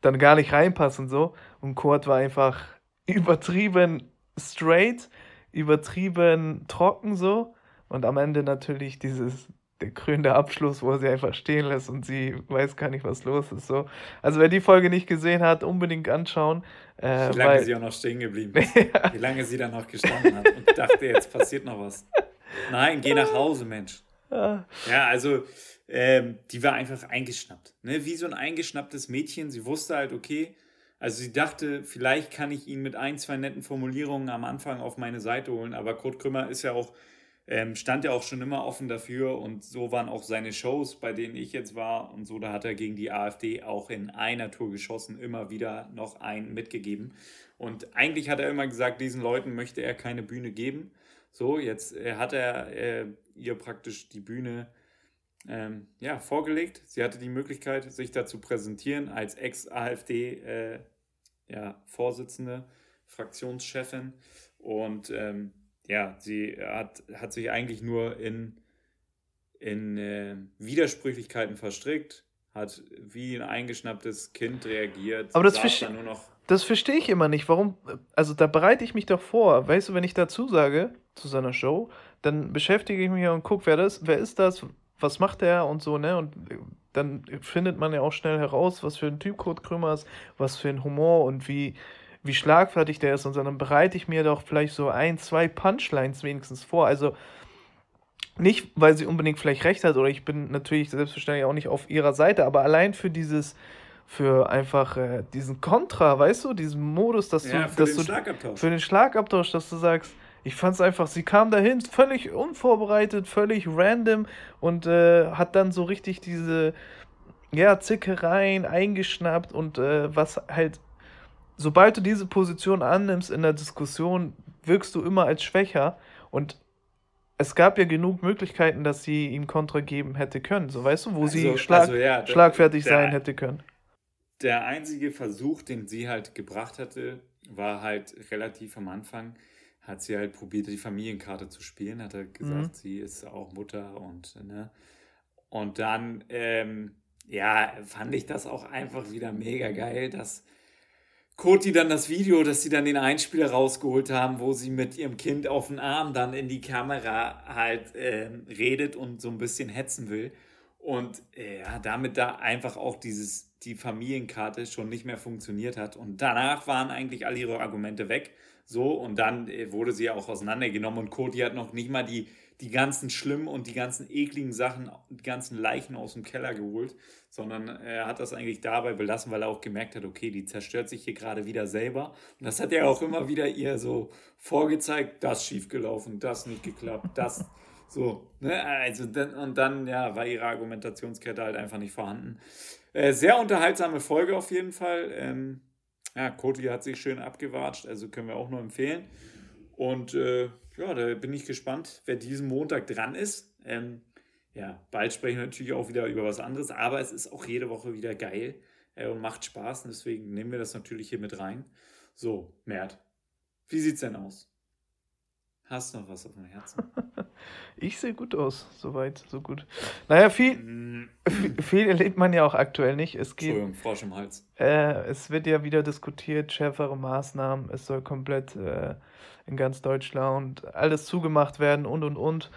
dann gar nicht reinpassen so. Und Kurt war einfach übertrieben straight, übertrieben trocken so. Und am Ende natürlich dieses der krönende Abschluss, wo er sie einfach stehen lässt und sie weiß gar nicht, was los ist. So. Also wer die Folge nicht gesehen hat, unbedingt anschauen. Äh, Wie lange weil... sie auch noch stehen geblieben [laughs] ist. ja. Wie lange sie da noch gestanden hat und dachte, jetzt passiert noch was. Nein, geh nach Hause, Mensch. Ja, also ähm, die war einfach eingeschnappt. Ne? Wie so ein eingeschnapptes Mädchen. Sie wusste halt, okay, also sie dachte, vielleicht kann ich ihn mit ein, zwei netten Formulierungen am Anfang auf meine Seite holen. Aber Kurt Krümmer ist ja auch, ähm, stand ja auch schon immer offen dafür. Und so waren auch seine Shows, bei denen ich jetzt war. Und so, da hat er gegen die AfD auch in einer Tour geschossen, immer wieder noch einen mitgegeben. Und eigentlich hat er immer gesagt, diesen Leuten möchte er keine Bühne geben. So, jetzt äh, hat er äh, ihr praktisch die Bühne ähm, ja, vorgelegt. Sie hatte die Möglichkeit, sich da zu präsentieren als Ex-AfD-Vorsitzende, äh, ja, Fraktionschefin. Und ähm, ja, sie hat, hat sich eigentlich nur in, in äh, Widersprüchlichkeiten verstrickt, hat wie ein eingeschnapptes Kind reagiert. Aber das verstehe nur noch das verstehe ich immer nicht. Warum? Also da bereite ich mich doch vor. Weißt du, wenn ich dazu sage zu seiner Show, dann beschäftige ich mich und gucke, wer das, wer ist das, was macht der und so, ne? Und dann findet man ja auch schnell heraus, was für ein Typ Kurt Krümmer ist, was für ein Humor und wie, wie schlagfertig der ist. Und dann bereite ich mir doch vielleicht so ein, zwei Punchlines wenigstens vor. Also nicht, weil sie unbedingt vielleicht recht hat oder ich bin natürlich selbstverständlich auch nicht auf ihrer Seite, aber allein für dieses für einfach äh, diesen Kontra, weißt du, diesen Modus, dass ja, du, für dass den du Schlagabtausch. für den Schlagabtausch, dass du sagst, ich fand es einfach, sie kam dahin völlig unvorbereitet, völlig random und äh, hat dann so richtig diese ja, Zickereien eingeschnappt und äh, was halt, sobald du diese Position annimmst in der Diskussion, wirkst du immer als schwächer und es gab ja genug Möglichkeiten, dass sie ihm Kontra geben hätte können, so weißt du, wo also, sie schlag, also, ja, schlagfertig der, sein hätte können. Der einzige Versuch, den sie halt gebracht hatte, war halt relativ am Anfang, hat sie halt probiert, die Familienkarte zu spielen, hat er gesagt, mhm. sie ist auch Mutter und, ne, und dann, ähm, ja, fand ich das auch einfach wieder mega geil, dass Cody dann das Video, dass sie dann den Einspieler rausgeholt haben, wo sie mit ihrem Kind auf den Arm dann in die Kamera halt äh, redet und so ein bisschen hetzen will. Und äh, ja, damit da einfach auch dieses, die Familienkarte schon nicht mehr funktioniert hat. Und danach waren eigentlich all ihre Argumente weg. So, und dann äh, wurde sie auch auseinandergenommen und Cody hat noch nicht mal die die ganzen schlimmen und die ganzen ekligen Sachen, die ganzen Leichen aus dem Keller geholt, sondern er hat das eigentlich dabei belassen, weil er auch gemerkt hat, okay, die zerstört sich hier gerade wieder selber. Und das hat er auch immer wieder ihr so vorgezeigt, das schiefgelaufen, das nicht geklappt, das so. Ne? Also und dann ja, war ihre Argumentationskette halt einfach nicht vorhanden. Äh, sehr unterhaltsame Folge auf jeden Fall. Ähm, ja, Cody hat sich schön abgewatscht, also können wir auch nur empfehlen. Und äh, ja, da bin ich gespannt, wer diesen Montag dran ist. Ähm, ja, bald sprechen wir natürlich auch wieder über was anderes, aber es ist auch jede Woche wieder geil äh, und macht Spaß und deswegen nehmen wir das natürlich hier mit rein. So, Mert, wie sieht's denn aus? Hast du noch was auf dem Herzen? [laughs] ich sehe gut aus, soweit, so gut. Naja, viel, mm. [laughs] viel erlebt man ja auch aktuell nicht. Es geht, Entschuldigung, Frosch im Hals. Äh, es wird ja wieder diskutiert, schärfere Maßnahmen, es soll komplett äh, in ganz Deutschland alles zugemacht werden und und und.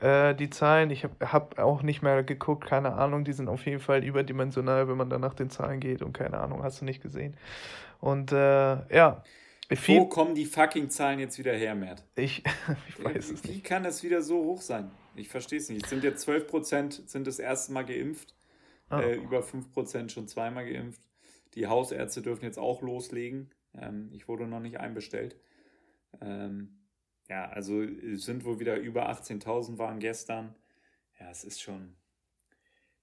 Äh, die Zahlen, ich habe hab auch nicht mehr geguckt, keine Ahnung, die sind auf jeden Fall überdimensional, wenn man dann nach den Zahlen geht und keine Ahnung, hast du nicht gesehen. Und äh, ja. Viel, Wo kommen die fucking Zahlen jetzt wieder her, Mert? Ich, [laughs] ich weiß wie, es nicht. Wie kann das wieder so hoch sein? Ich verstehe es nicht. Es sind jetzt 12% sind das erste Mal geimpft, ah. äh, über 5% schon zweimal geimpft. Die Hausärzte dürfen jetzt auch loslegen. Ähm, ich wurde noch nicht einbestellt. Ähm, ja, also sind wohl wieder über 18.000 waren gestern. Ja, es ist schon,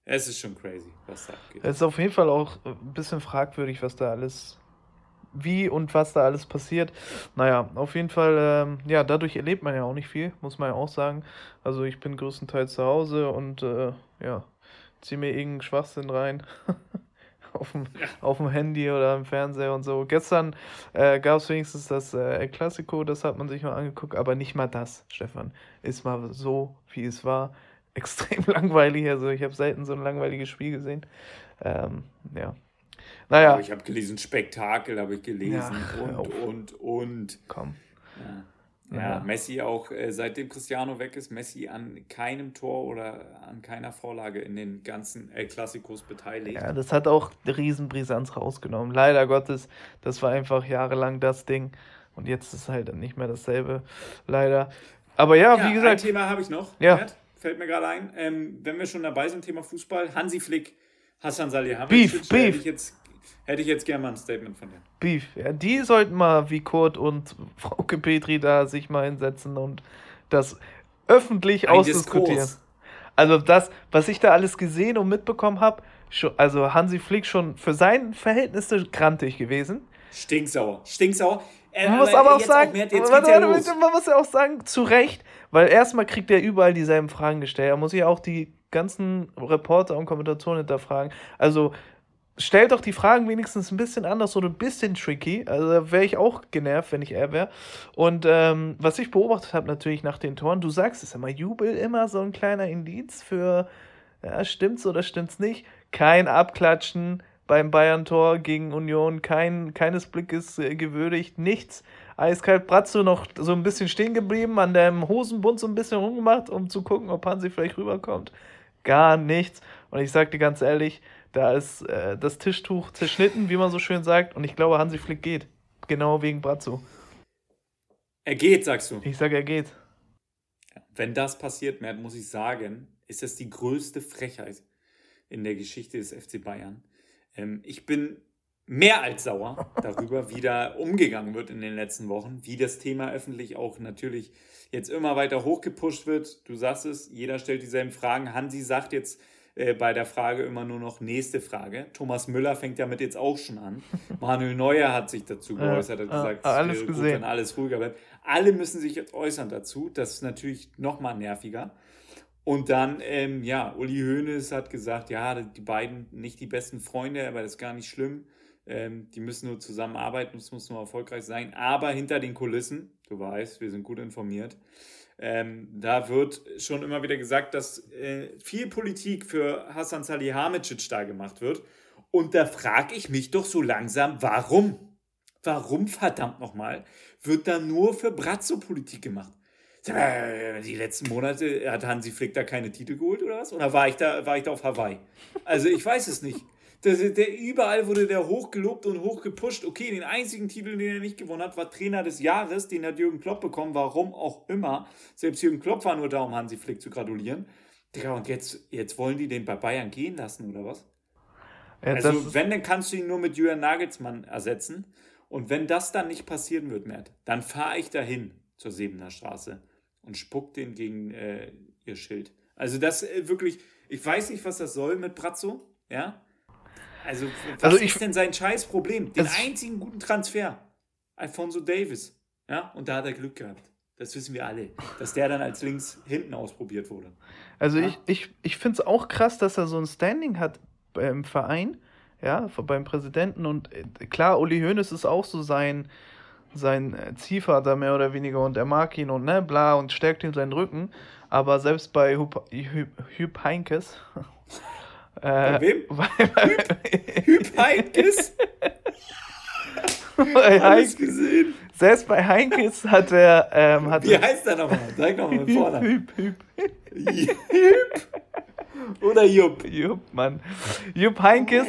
es ist schon crazy, was da abgeht. Es ist auf jeden Fall auch ein bisschen fragwürdig, was da alles, wie und was da alles passiert. Naja, auf jeden Fall, ähm, ja, dadurch erlebt man ja auch nicht viel, muss man ja auch sagen. Also ich bin größtenteils zu Hause und äh, ja, ziehe mir irgendeinen Schwachsinn rein. [laughs] auf dem, auf dem Handy oder im Fernseher und so. Gestern äh, gab es wenigstens das äh, El Clasico, das hat man sich mal angeguckt, aber nicht mal das, Stefan. Ist mal so, wie es war. [laughs] Extrem langweilig. Also ich habe selten so ein langweiliges Spiel gesehen. Ähm, ja. Naja. ich habe gelesen, Spektakel habe ich gelesen ja, und, und, und. Komm. Ja. Ja, Messi auch, äh, seitdem Cristiano weg ist, Messi an keinem Tor oder an keiner Vorlage in den ganzen El Clasicos beteiligt. Ja, das hat auch Riesenbrisanz rausgenommen. Leider Gottes, das war einfach jahrelang das Ding. Und jetzt ist halt nicht mehr dasselbe, leider. Aber ja, ja wie gesagt. Ein Thema habe ich noch. Ja. Bert, fällt mir gerade ein. Ähm, wenn wir schon dabei sind, Thema Fußball. Hansi Flick, Hassan Salihamidzic. Beef, Beef. Ich jetzt Hätte ich jetzt gerne mal ein Statement von dir. Beef. Ja, die sollten mal wie Kurt und [laughs] Frau Petri da sich mal hinsetzen und das öffentlich ein ausdiskutieren. Diskurs. Also das, was ich da alles gesehen und mitbekommen habe, also Hansi Flick schon für sein Verhältnis grantig gewesen. Stinksauer. Stinksauer. Äh, man muss aber auch sagen, auch mehr, warte, warte, man muss ja auch sagen, zu Recht, weil erstmal kriegt er überall dieselben Fragen gestellt. Er muss ja auch die ganzen Reporter und Kommentatoren hinterfragen. Also stellt doch die Fragen wenigstens ein bisschen anders oder ein bisschen tricky. Also da wäre ich auch genervt, wenn ich er wäre. Und ähm, was ich beobachtet habe natürlich nach den Toren, du sagst es immer, Jubel immer so ein kleiner Indiz für, ja, stimmt's oder stimmt's nicht. Kein Abklatschen beim Bayern-Tor gegen Union, kein, keines Blickes äh, gewürdigt, nichts. Eiskalt Bratzo noch so ein bisschen stehen geblieben, an dem Hosenbund so ein bisschen rumgemacht, um zu gucken, ob Hansi vielleicht rüberkommt. Gar nichts. Und ich sag dir ganz ehrlich, da ist äh, das Tischtuch zerschnitten, wie man so schön sagt. Und ich glaube, Hansi Flick geht. Genau wegen Brazzo. Er geht, sagst du? Ich sage, er geht. Wenn das passiert, Mert, muss ich sagen, ist das die größte Frechheit in der Geschichte des FC Bayern. Ähm, ich bin mehr als sauer [laughs] darüber, wie da umgegangen wird in den letzten Wochen, wie das Thema öffentlich auch natürlich jetzt immer weiter hochgepusht wird. Du sagst es, jeder stellt dieselben Fragen. Hansi sagt jetzt, äh, bei der Frage immer nur noch nächste Frage. Thomas Müller fängt damit jetzt auch schon an. [laughs] Manuel Neuer hat sich dazu geäußert, hat gesagt, ah, alles es wäre gesehen. gut, wenn alles ruhiger wird. Alle müssen sich jetzt äußern dazu. Das ist natürlich nochmal nerviger. Und dann, ähm, ja, Uli Hoeneß hat gesagt, ja, die beiden nicht die besten Freunde, aber das ist gar nicht schlimm. Ähm, die müssen nur zusammenarbeiten, es muss nur erfolgreich sein. Aber hinter den Kulissen, du weißt, wir sind gut informiert, ähm, da wird schon immer wieder gesagt, dass äh, viel Politik für Hassan Salihamidzic da gemacht wird. Und da frage ich mich doch so langsam, warum? Warum verdammt nochmal wird da nur für Brazzo Politik gemacht? Die letzten Monate hat Hansi Flick da keine Titel geholt oder was? Oder war ich da, war ich da auf Hawaii? Also ich weiß es nicht. Das, der, überall wurde der hochgelobt und hochgepusht. Okay, den einzigen Titel, den er nicht gewonnen hat, war Trainer des Jahres. Den hat Jürgen Klopp bekommen, warum auch immer. Selbst Jürgen Klopp war nur da, um Hansi Flick zu gratulieren. Digga, und jetzt, jetzt wollen die den bei Bayern gehen lassen, oder was? Ja, also, wenn, dann kannst du ihn nur mit Julian Nagelsmann ersetzen. Und wenn das dann nicht passieren wird, Mert, dann fahre ich dahin zur Sebener Straße und spuck den gegen äh, ihr Schild. Also das äh, wirklich, ich weiß nicht, was das soll mit Brazzo, ja. Also was also ich, ist denn sein Scheißproblem? Den einzigen guten Transfer, Alfonso Davis, ja, und da hat er Glück gehabt. Das wissen wir alle, dass der dann als links hinten ausprobiert wurde. Also ja? ich, ich, ich finde es auch krass, dass er so ein Standing hat beim Verein, ja, beim Präsidenten und äh, klar, Uli Hoeneß ist auch so sein sein äh, Ziehvater mehr oder weniger und er mag ihn und ne, bla und stärkt ihm seinen Rücken. Aber selbst bei Hup, Hup, Hup Heinkes. [laughs] Äh, bei wem? [laughs] Hup Heinkes? [laughs] bei Heinkes gesehen. Selbst bei Heinkes hat er. Ähm, hat Wie heißt er nochmal? Sag nochmal vorne. Hüb, Hüb. Hüb. Oder Jupp? Jupp, Mann. Jupp Heinkes,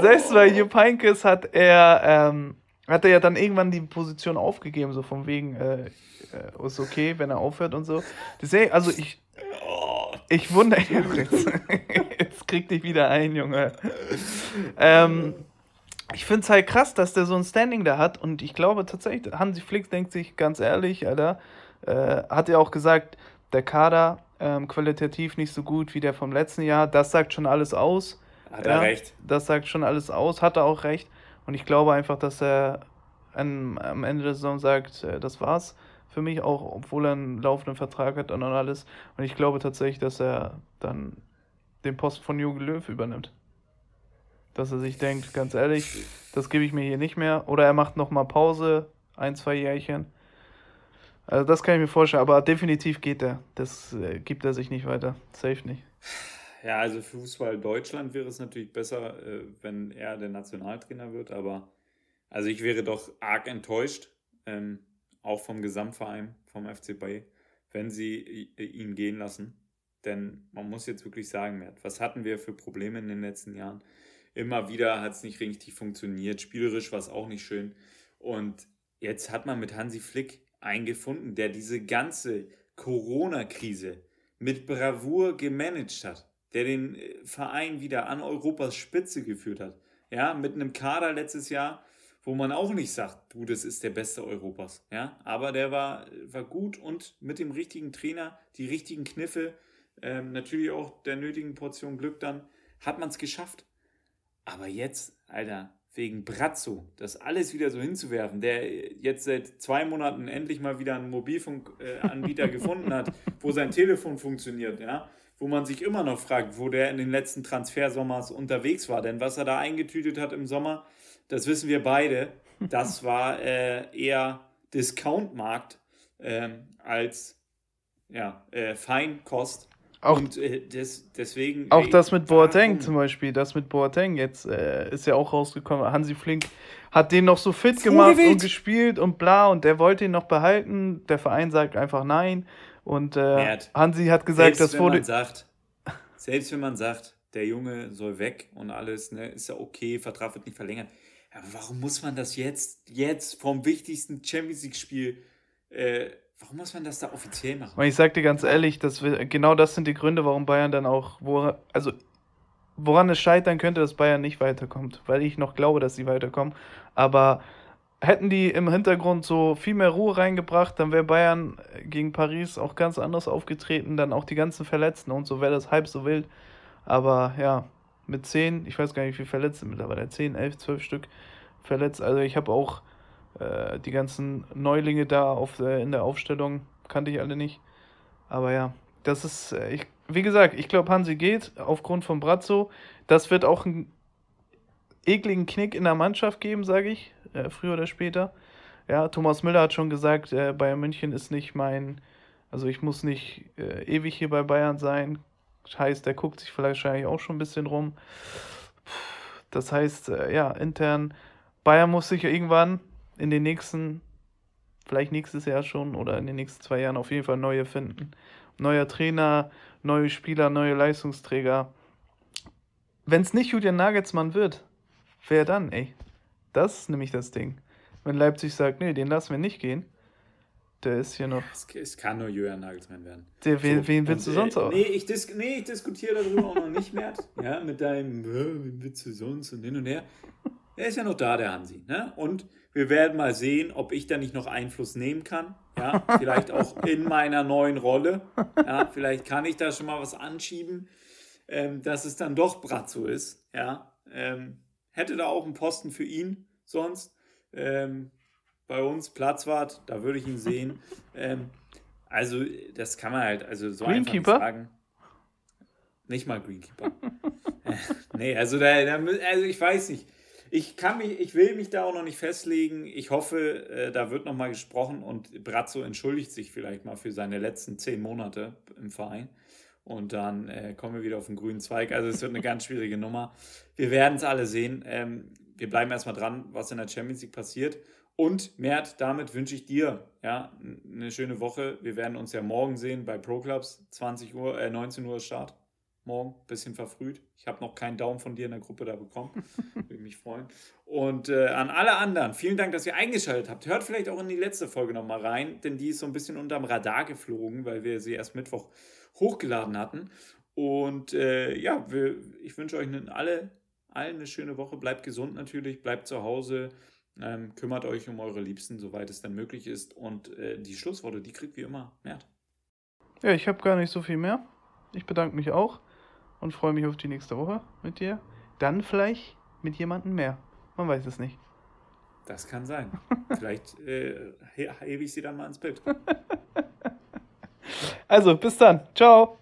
selbst bei Jupp Heinkes hat er ähm, hat er ja dann irgendwann die Position aufgegeben, so von wegen, äh, äh, ist okay, wenn er aufhört und so. Deswegen, also ich, ich wundere, jetzt, [laughs] jetzt krieg dich wieder ein, Junge. Ähm, ich finde es halt krass, dass der so ein Standing da hat und ich glaube tatsächlich, Hansi Flick denkt sich ganz ehrlich, Alter, äh, hat ja auch gesagt, der Kader ähm, qualitativ nicht so gut wie der vom letzten Jahr, das sagt schon alles aus. Hat er ja, recht. Das sagt schon alles aus, hat er auch recht. Und ich glaube einfach, dass er am, am Ende der Saison sagt, äh, das war's für mich, auch obwohl er einen laufenden Vertrag hat und alles. Und ich glaube tatsächlich, dass er dann den Posten von Jogi Löw übernimmt. Dass er sich denkt, ganz ehrlich, das gebe ich mir hier nicht mehr. Oder er macht nochmal Pause, ein, zwei Jährchen. Also das kann ich mir vorstellen, aber definitiv geht er. Das äh, gibt er sich nicht weiter. Safe nicht. Ja, also für Fußball Deutschland wäre es natürlich besser, äh, wenn er der Nationaltrainer wird, aber also ich wäre doch arg enttäuscht, ähm, auch vom Gesamtverein, vom FC Bay, wenn sie ihn gehen lassen. Denn man muss jetzt wirklich sagen, was hatten wir für Probleme in den letzten Jahren? Immer wieder hat es nicht richtig funktioniert, spielerisch war es auch nicht schön. Und jetzt hat man mit Hansi Flick einen gefunden, der diese ganze Corona-Krise mit Bravour gemanagt hat der den äh, Verein wieder an Europas Spitze geführt hat. Ja, mit einem Kader letztes Jahr, wo man auch nicht sagt, du, das ist der Beste Europas. Ja, aber der war, war gut und mit dem richtigen Trainer, die richtigen Kniffe, ähm, natürlich auch der nötigen Portion Glück dann, hat man es geschafft. Aber jetzt, Alter, wegen Brazzo, das alles wieder so hinzuwerfen, der jetzt seit zwei Monaten endlich mal wieder einen Mobilfunkanbieter äh, [laughs] gefunden hat, wo sein Telefon funktioniert, ja, wo man sich immer noch fragt, wo der in den letzten Transfersommers unterwegs war. Denn was er da eingetütet hat im Sommer, das wissen wir beide, das war äh, eher Discountmarkt äh, als ja, äh, Feinkost. Auch, und äh, des, deswegen. Auch ey, das mit Boateng warum? zum Beispiel, das mit Boateng jetzt äh, ist ja auch rausgekommen. Hansi Flink hat den noch so fit gemacht und gespielt und bla und der wollte ihn noch behalten. Der Verein sagt einfach nein. Und äh, Hansi hat gesagt, selbst das wurde. Sagt, selbst wenn man sagt, der Junge soll weg und alles, ne, ist ja okay, Vertrag wird nicht verlängert. Aber warum muss man das jetzt, jetzt vom wichtigsten Champions League-Spiel, äh, warum muss man das da offiziell machen? Ich sag dir ganz ehrlich, dass wir, genau das sind die Gründe, warum Bayern dann auch, wo, also woran es scheitern könnte, dass Bayern nicht weiterkommt, weil ich noch glaube, dass sie weiterkommen. Aber hätten die im Hintergrund so viel mehr Ruhe reingebracht, dann wäre Bayern gegen Paris auch ganz anders aufgetreten, dann auch die ganzen Verletzten und so wäre das halb so wild. Aber ja, mit 10, ich weiß gar nicht, wie verletzt sind mittlerweile, 10, 11, 12 Stück verletzt. Also ich habe auch äh, die ganzen Neulinge da auf, äh, in der Aufstellung, kannte ich alle nicht. Aber ja, das ist, äh, ich, wie gesagt, ich glaube, Hansi geht aufgrund von Brazzo. Das wird auch einen ekligen Knick in der Mannschaft geben, sage ich, äh, früher oder später. Ja, Thomas Müller hat schon gesagt, äh, Bayern München ist nicht mein, also ich muss nicht äh, ewig hier bei Bayern sein. Heißt, der guckt sich vielleicht wahrscheinlich auch schon ein bisschen rum. Das heißt, äh, ja, intern, Bayern muss sich irgendwann in den nächsten, vielleicht nächstes Jahr schon oder in den nächsten zwei Jahren auf jeden Fall neue finden. Neuer Trainer, neue Spieler, neue Leistungsträger. Wenn es nicht Julian Nagelsmann wird, wer dann, ey? Das ist nämlich das Ding. Wenn Leipzig sagt, nee, den lassen wir nicht gehen, der ist hier noch. Es, es kann nur Julian Nagelsmann werden. Der, wen, so, wen willst du sonst äh, auch? Nee, ich, dis nee, ich diskutiere darüber auch noch nicht mehr. [laughs] Ja, mit deinem, äh, wen willst du sonst und hin und her. Er ist ja noch da, der Hansi. Ne? Und wir werden mal sehen, ob ich da nicht noch Einfluss nehmen kann. Ja, vielleicht auch in meiner neuen Rolle. Ja, vielleicht kann ich da schon mal was anschieben, ähm, dass es dann doch Brazzo ist. Ja, ähm, hätte da auch einen Posten für ihn sonst. Ähm, bei uns Platzwart, da würde ich ihn sehen. [laughs] Ähm, also, das kann man halt, also so einfach nicht sagen. Nicht mal Greenkeeper. [laughs] nee, also, da, da, also ich weiß nicht. Ich kann mich, ich will mich da auch noch nicht festlegen. Ich hoffe, äh, da wird noch mal gesprochen und Brazzo entschuldigt sich vielleicht mal für seine letzten zehn Monate im Verein. Und dann äh, kommen wir wieder auf den grünen Zweig. Also es wird eine ganz schwierige Nummer. Wir werden es alle sehen. Ähm, wir bleiben erstmal dran, was in der Champions League passiert. Und Mert, damit wünsche ich dir ja, eine schöne Woche. Wir werden uns ja morgen sehen bei Pro Clubs. 20 Uhr, äh, 19 Uhr Start morgen, bisschen verfrüht. Ich habe noch keinen Daumen von dir in der Gruppe da bekommen. [laughs] Würde mich freuen. Und äh, an alle anderen, vielen Dank, dass ihr eingeschaltet habt. Hört vielleicht auch in die letzte Folge nochmal rein, denn die ist so ein bisschen unterm Radar geflogen, weil wir sie erst Mittwoch hochgeladen hatten. Und äh, ja, wir, ich wünsche euch alle, allen eine schöne Woche. Bleibt gesund natürlich, bleibt zu Hause. Ähm, kümmert euch um eure Liebsten, soweit es dann möglich ist. Und äh, die Schlussworte, die kriegt wie immer Mert. Ja, ich habe gar nicht so viel mehr. Ich bedanke mich auch und freue mich auf die nächste Woche mit dir. Dann vielleicht mit jemandem mehr. Man weiß es nicht. Das kann sein. [laughs] vielleicht äh, hebe ich sie dann mal ins Bild. [laughs] also, bis dann. Ciao.